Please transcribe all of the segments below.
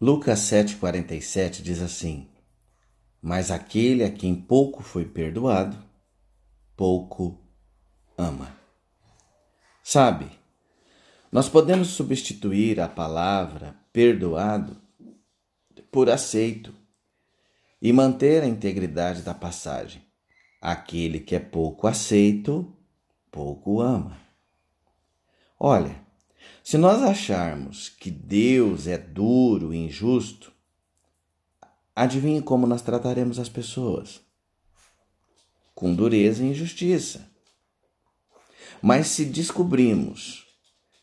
Lucas 7,47 diz assim: Mas aquele a quem pouco foi perdoado, pouco ama. Sabe, nós podemos substituir a palavra perdoado por aceito e manter a integridade da passagem. Aquele que é pouco aceito, pouco ama. Olha, se nós acharmos que Deus é duro e injusto, adivinhe como nós trataremos as pessoas? Com dureza e injustiça. Mas se descobrimos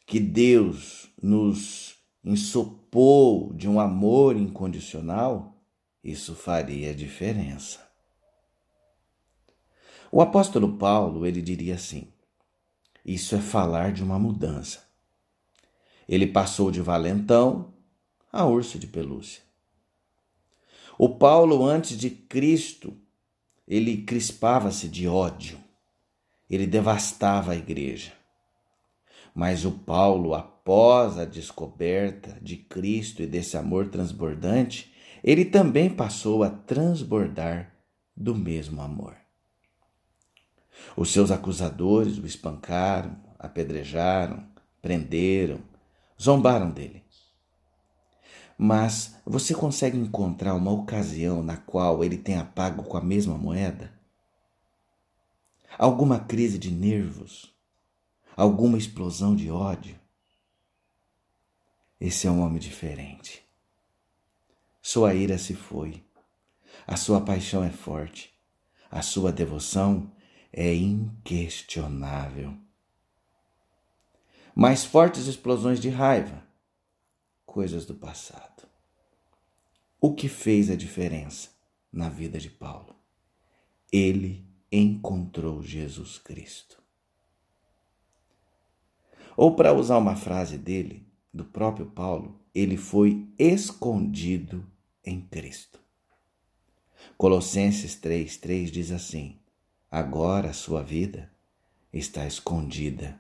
que Deus nos ensopou de um amor incondicional, isso faria diferença. O apóstolo Paulo, ele diria assim: Isso é falar de uma mudança. Ele passou de valentão a urso de pelúcia. O Paulo, antes de Cristo, ele crispava-se de ódio, ele devastava a igreja. Mas o Paulo, após a descoberta de Cristo e desse amor transbordante, ele também passou a transbordar do mesmo amor. Os seus acusadores o espancaram, apedrejaram, prenderam, zombaram dele. Mas você consegue encontrar uma ocasião na qual ele tenha pago com a mesma moeda? Alguma crise de nervos? Alguma explosão de ódio? Esse é um homem diferente. Sua ira se foi, a sua paixão é forte, a sua devoção é inquestionável mais fortes explosões de raiva, coisas do passado. O que fez a diferença na vida de Paulo? Ele encontrou Jesus Cristo. Ou, para usar uma frase dele, do próprio Paulo, ele foi escondido em Cristo. Colossenses 3,3 diz assim: Agora a sua vida está escondida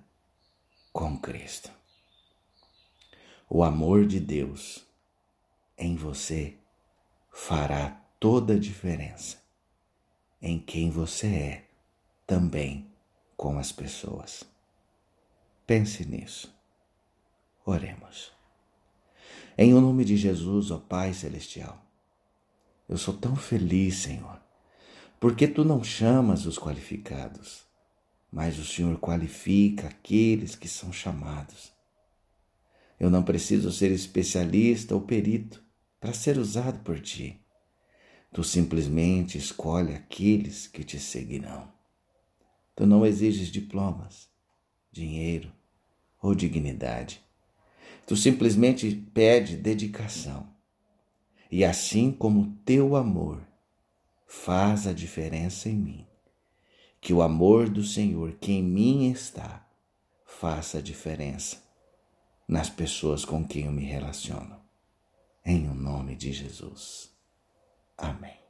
com Cristo. O amor de Deus em você fará toda a diferença em quem você é também com as pessoas. Pense nisso. Oremos. Em o nome de Jesus, ó Pai Celestial, eu sou tão feliz, Senhor, porque tu não chamas os qualificados mas o Senhor qualifica aqueles que são chamados. Eu não preciso ser especialista ou perito para ser usado por ti. Tu simplesmente escolhe aqueles que te seguirão. Tu não exiges diplomas, dinheiro ou dignidade. Tu simplesmente pede dedicação. E assim como teu amor faz a diferença em mim, que o amor do Senhor que em mim está faça diferença nas pessoas com quem eu me relaciono. Em o nome de Jesus. Amém.